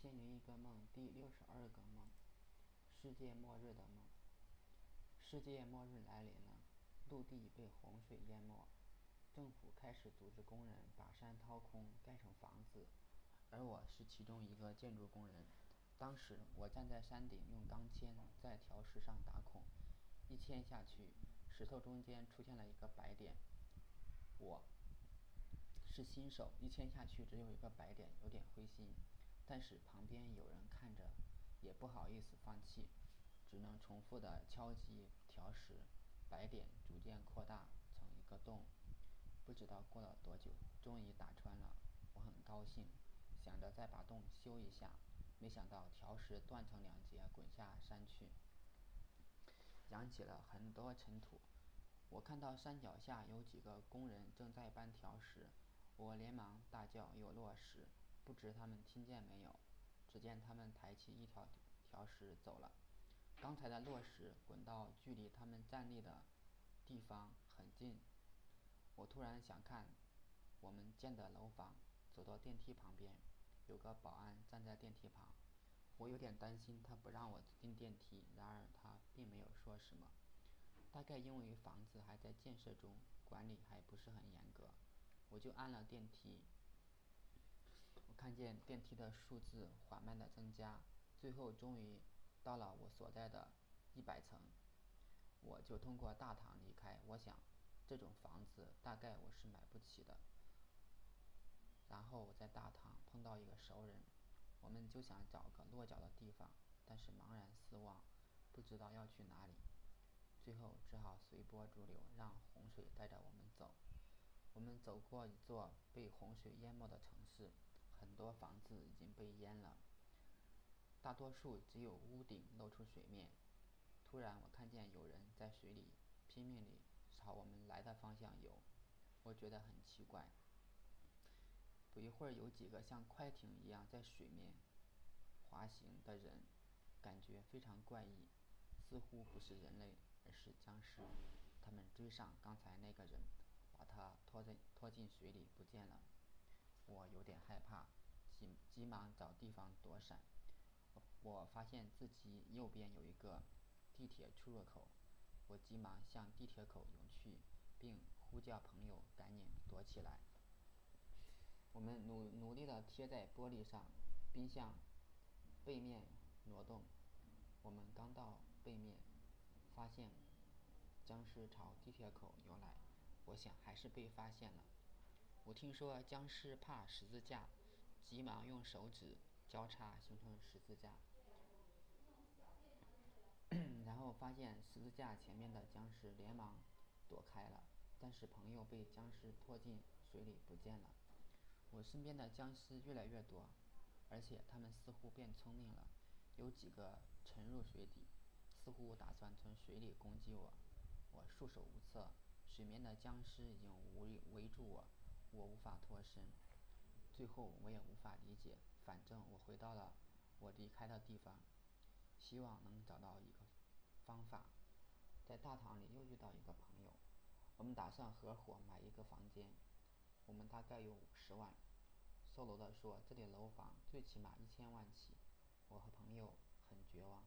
《千零一个梦》第六十二个梦：世界末日的梦。世界末日来临了，陆地被洪水淹没，政府开始组织工人把山掏空，盖成房子，而我是其中一个建筑工人。当时我站在山顶，用钢钎在条石上打孔，一钎下去，石头中间出现了一个白点。我是新手，一钎下去只有一个白点，有点灰心。但是旁边有人看着，也不好意思放弃，只能重复的敲击条石，白点逐渐扩大成一个洞。不知道过了多久，终于打穿了，我很高兴，想着再把洞修一下。没想到条石断成两截，滚下山去，扬起了很多尘土。我看到山脚下有几个工人正在搬条石，我连忙大叫：“有落石！”不知他们听见没有？只见他们抬起一条条石走了。刚才的落石滚到距离他们站立的地方很近。我突然想看我们建的楼房，走到电梯旁边，有个保安站在电梯旁。我有点担心他不让我进电梯，然而他并没有说什么。大概因为房子还在建设中，管理还不是很严格，我就按了电梯。看见电梯的数字缓慢的增加，最后终于到了我所在的一百层，我就通过大堂离开。我想，这种房子大概我是买不起的。然后我在大堂碰到一个熟人，我们就想找个落脚的地方，但是茫然四望，不知道要去哪里。最后只好随波逐流，让洪水带着我们走。我们走过一座被洪水淹没的城市，多房子已经被淹了，大多数只有屋顶露出水面。突然，我看见有人在水里拼命地朝我们来的方向游，我觉得很奇怪。不一会儿，有几个像快艇一样在水面滑行的人，感觉非常怪异，似乎不是人类。而是僵尸，他们追上刚才那个人，把他拖在拖进水里不见了。我有点害怕，急急忙找地方躲闪。我发现自己右边有一个地铁出入口，我急忙向地铁口涌去，并呼叫朋友赶紧躲起来。我们努努力地贴在玻璃上，并向背面挪动。我们刚到背面。发现僵尸朝地铁口游来，我想还是被发现了。我听说僵尸怕十字架，急忙用手指交叉形成十字架，然后发现十字架前面的僵尸连忙躲开了，但是朋友被僵尸拖进水里不见了。我身边的僵尸越来越多，而且他们似乎变聪明了，有几个沉入水底。似乎打算从水里攻击我，我束手无策。水面的僵尸已经围围住我，我无法脱身。最后我也无法理解，反正我回到了我离开的地方，希望能找到一个方法。在大堂里又遇到一个朋友，我们打算合伙买一个房间。我们大概有五十万。售楼的说这里楼房最起码一千万起。我和朋友很绝望。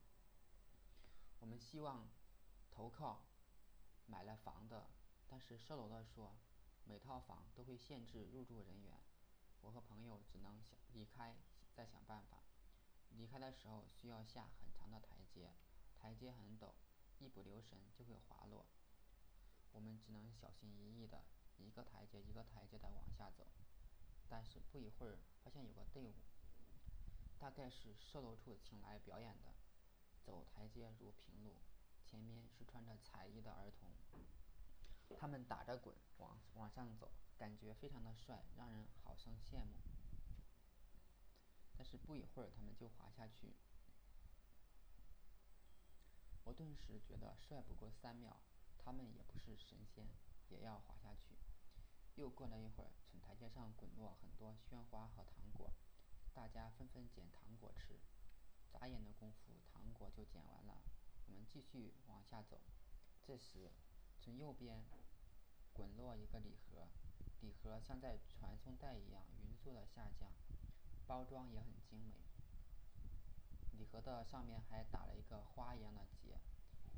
我们希望投靠买了房的，但是售楼的说，每套房都会限制入住人员。我和朋友只能想离开，再想办法。离开的时候需要下很长的台阶，台阶很陡，一不留神就会滑落。我们只能小心翼翼的一个台阶一个台阶的往下走。但是不一会儿，发现有个队伍，大概是售楼处请来表演的。走台阶如平路，前面是穿着彩衣的儿童，他们打着滚往往上走，感觉非常的帅，让人好生羡慕。但是不一会儿，他们就滑下去。我顿时觉得帅不过三秒，他们也不是神仙，也要滑下去。又过了一会儿，从台阶上滚落很多鲜花和糖果，大家纷纷捡糖果吃。眨眼的功夫，糖果就捡完了。我们继续往下走，这时从右边滚落一个礼盒，礼盒像在传送带一样匀速的下降，包装也很精美。礼盒的上面还打了一个花一样的结。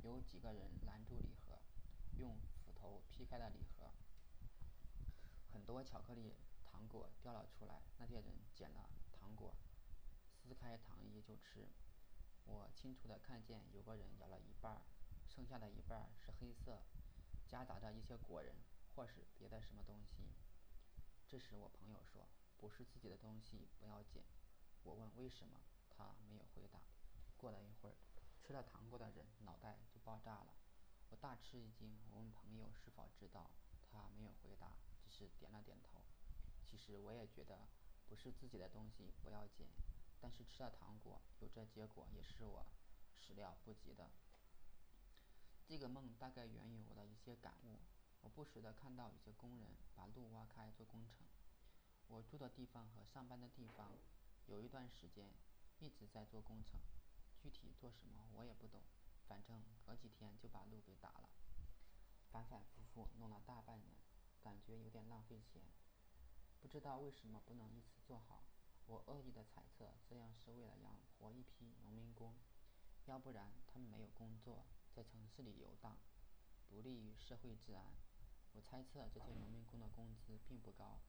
有几个人拦住礼盒，用斧头劈开了礼盒，很多巧克力糖果掉了出来。那些人捡了糖果，撕开糖衣就吃。我清楚的看见有个人咬了一半，剩下的一半是黑色，夹杂着一些果仁或是别的什么东西。这时我朋友说：“不是自己的东西不要捡。”我问为什么，他没有回答。过了一会儿，吃了糖果的人脑袋就爆炸了。我大吃一惊，我问朋友是否知道，他没有回答，只是点了点头。其实我也觉得不是自己的东西不要捡，但是吃了糖果有这结果也是我始料不及的。这个梦大概源于我的一些感悟。我不时地看到一些工人把路挖开做工程。我住的地方和上班的地方有一段时间一直在做工程，具体做什么我也不懂，反正隔几天就把路给打了，反反复复弄了大半年，感觉有点浪费钱。不知道为什么不能一次做好。我恶意的猜测，这样是为了养活一批农民工，要不然他们没有工作，在城市里游荡，不利于社会治安。我猜测这些农民工的工资并不高。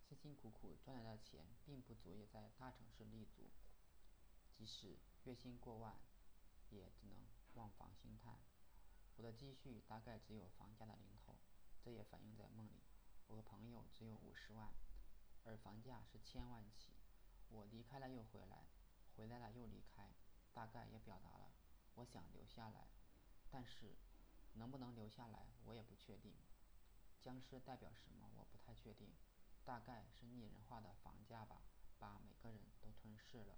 辛辛苦苦赚来的钱并不足以在大城市立足，即使月薪过万，也只能望房兴叹。我的积蓄大概只有房价的零头，这也反映在梦里。我和朋友只有五十万，而房价是千万起。我离开了又回来，回来了又离开，大概也表达了我想留下来，但是能不能留下来我也不确定。僵尸代表什么我不太确定。大概是拟人化的房价吧，把每个人都吞噬了。